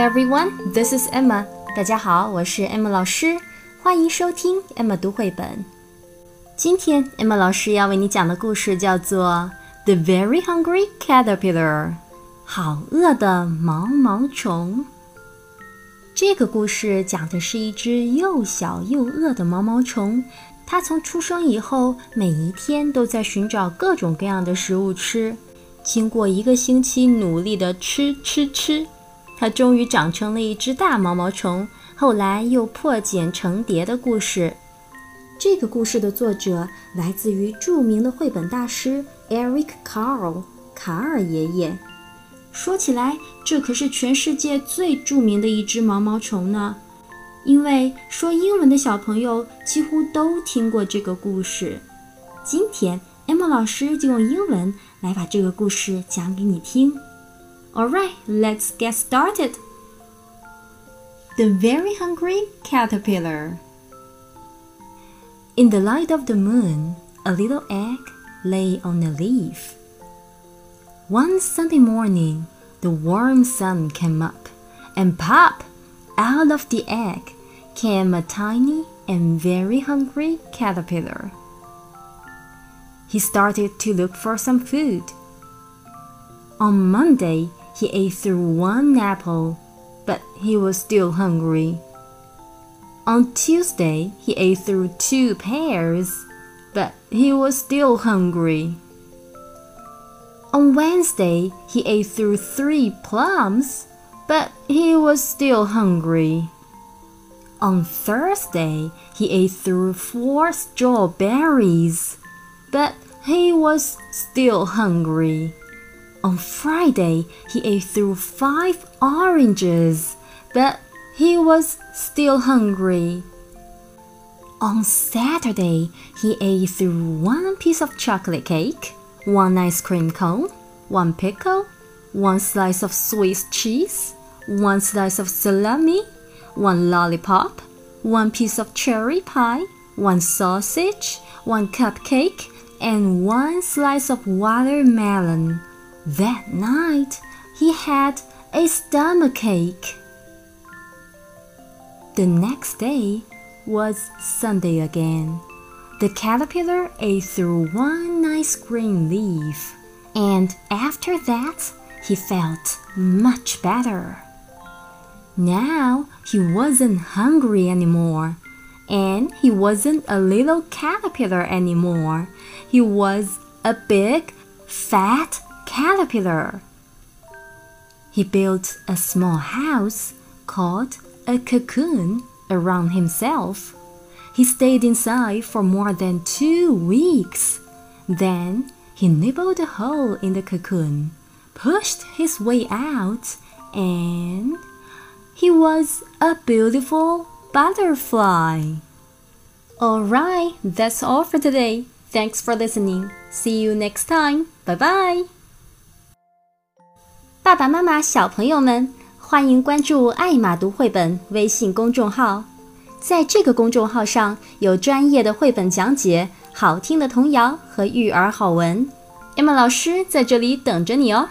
everyone, this is Emma. 大家好，我是 Emma 老师，欢迎收听 Emma 读绘本。今天 Emma 老师要为你讲的故事叫做《The Very Hungry Caterpillar》，好饿的毛毛虫。这个故事讲的是一只又小又饿的毛毛虫，它从出生以后，每一天都在寻找各种各样的食物吃。经过一个星期努力的吃吃吃。它终于长成了一只大毛毛虫，后来又破茧成蝶的故事。这个故事的作者来自于著名的绘本大师 Eric Carle 卡尔爷爷。说起来，这可是全世界最著名的一只毛毛虫呢，因为说英文的小朋友几乎都听过这个故事。今天，M 老师就用英文来把这个故事讲给你听。Alright, let's get started. The Very Hungry Caterpillar. In the light of the moon, a little egg lay on a leaf. One Sunday morning, the warm sun came up, and pop! Out of the egg came a tiny and very hungry caterpillar. He started to look for some food. On Monday, he ate through one apple, but he was still hungry. On Tuesday, he ate through two pears, but he was still hungry. On Wednesday, he ate through three plums, but he was still hungry. On Thursday, he ate through four strawberries, but he was still hungry. On Friday, he ate through five oranges, but he was still hungry. On Saturday, he ate through one piece of chocolate cake, one ice cream cone, one pickle, one slice of Swiss cheese, one slice of salami, one lollipop, one piece of cherry pie, one sausage, one cupcake, and one slice of watermelon. That night, he had a stomachache. The next day was Sunday again. The caterpillar ate through one nice green leaf, and after that, he felt much better. Now he wasn't hungry anymore, and he wasn't a little caterpillar anymore. He was a big, fat caterpillar. He built a small house called a cocoon around himself. He stayed inside for more than two weeks. Then he nibbled a hole in the cocoon, pushed his way out, and he was a beautiful butterfly. Alright, that's all for today. Thanks for listening. See you next time. Bye bye. 爸爸妈妈、小朋友们，欢迎关注“爱马读绘本”微信公众号。在这个公众号上有专业的绘本讲解、好听的童谣和育儿好文。Emma 老师在这里等着你哦。